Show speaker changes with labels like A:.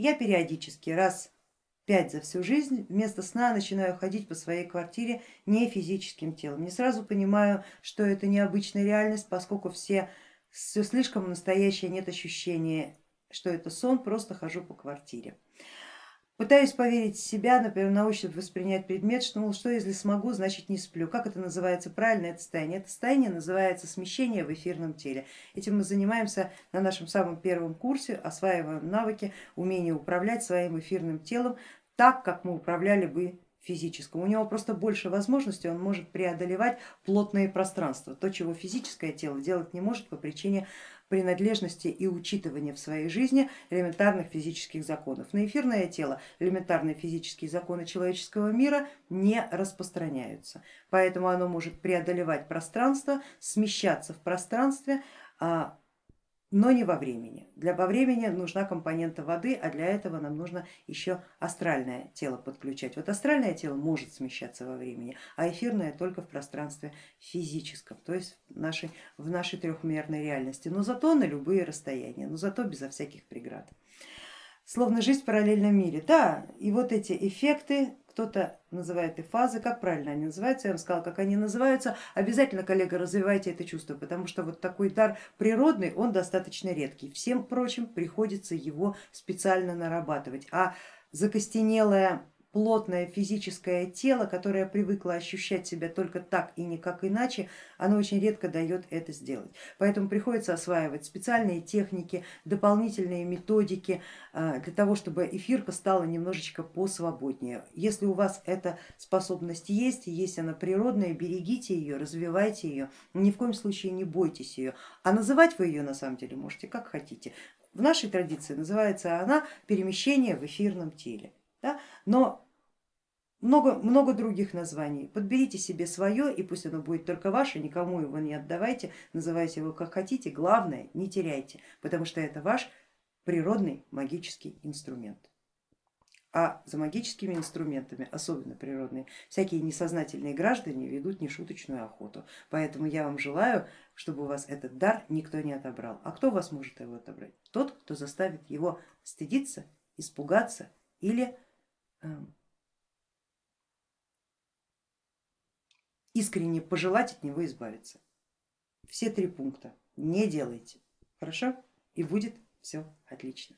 A: я периодически раз пять за всю жизнь вместо сна начинаю ходить по своей квартире не физическим телом. Не сразу понимаю, что это необычная реальность, поскольку все, все слишком настоящее, нет ощущения, что это сон, просто хожу по квартире. Пытаюсь поверить в себя, например, на ощупь воспринять предмет, что, мол, что если смогу, значит не сплю. Как это называется правильно, это состояние? Это состояние называется смещение в эфирном теле. Этим мы занимаемся на нашем самом первом курсе, осваиваем навыки, умение управлять своим эфирным телом так, как мы управляли бы физическим. У него просто больше возможностей, он может преодолевать плотные пространства, то, чего физическое тело делать не может по причине принадлежности и учитывания в своей жизни элементарных физических законов. На эфирное тело элементарные физические законы человеческого мира не распространяются, поэтому оно может преодолевать пространство, смещаться в пространстве, а, но не во времени. Для во времени нужна компонента воды, а для этого нам нужно еще астральное тело подключать. Вот астральное тело может смещаться во времени, а эфирное только в пространстве физическом, то есть в нашей, в нашей трехмерной реальности, но зато на любые расстояния, но зато безо всяких преград. Словно жизнь в параллельном мире. Да, и вот эти эффекты кто-то называет и фазы, как правильно они называются, я вам сказала, как они называются, обязательно, коллега, развивайте это чувство, потому что вот такой дар природный, он достаточно редкий, всем прочим приходится его специально нарабатывать, а закостенелая плотное физическое тело, которое привыкло ощущать себя только так и никак иначе, оно очень редко дает это сделать. Поэтому приходится осваивать специальные техники, дополнительные методики а, для того, чтобы эфирка стала немножечко посвободнее. Если у вас эта способность есть, есть она природная, берегите ее, развивайте ее, ни в коем случае не бойтесь ее. А называть вы ее на самом деле можете как хотите. В нашей традиции называется она перемещение в эфирном теле. Да? Но много, много других названий. Подберите себе свое и пусть оно будет только ваше, никому его не отдавайте, называйте его как хотите, главное не теряйте, потому что это ваш природный магический инструмент. А за магическими инструментами, особенно природные, всякие несознательные граждане ведут нешуточную охоту. Поэтому я вам желаю, чтобы у вас этот дар никто не отобрал. А кто вас может его отобрать? Тот, кто заставит его стыдиться, испугаться или искренне пожелать от него избавиться. Все три пункта не делайте, хорошо? И будет все отлично.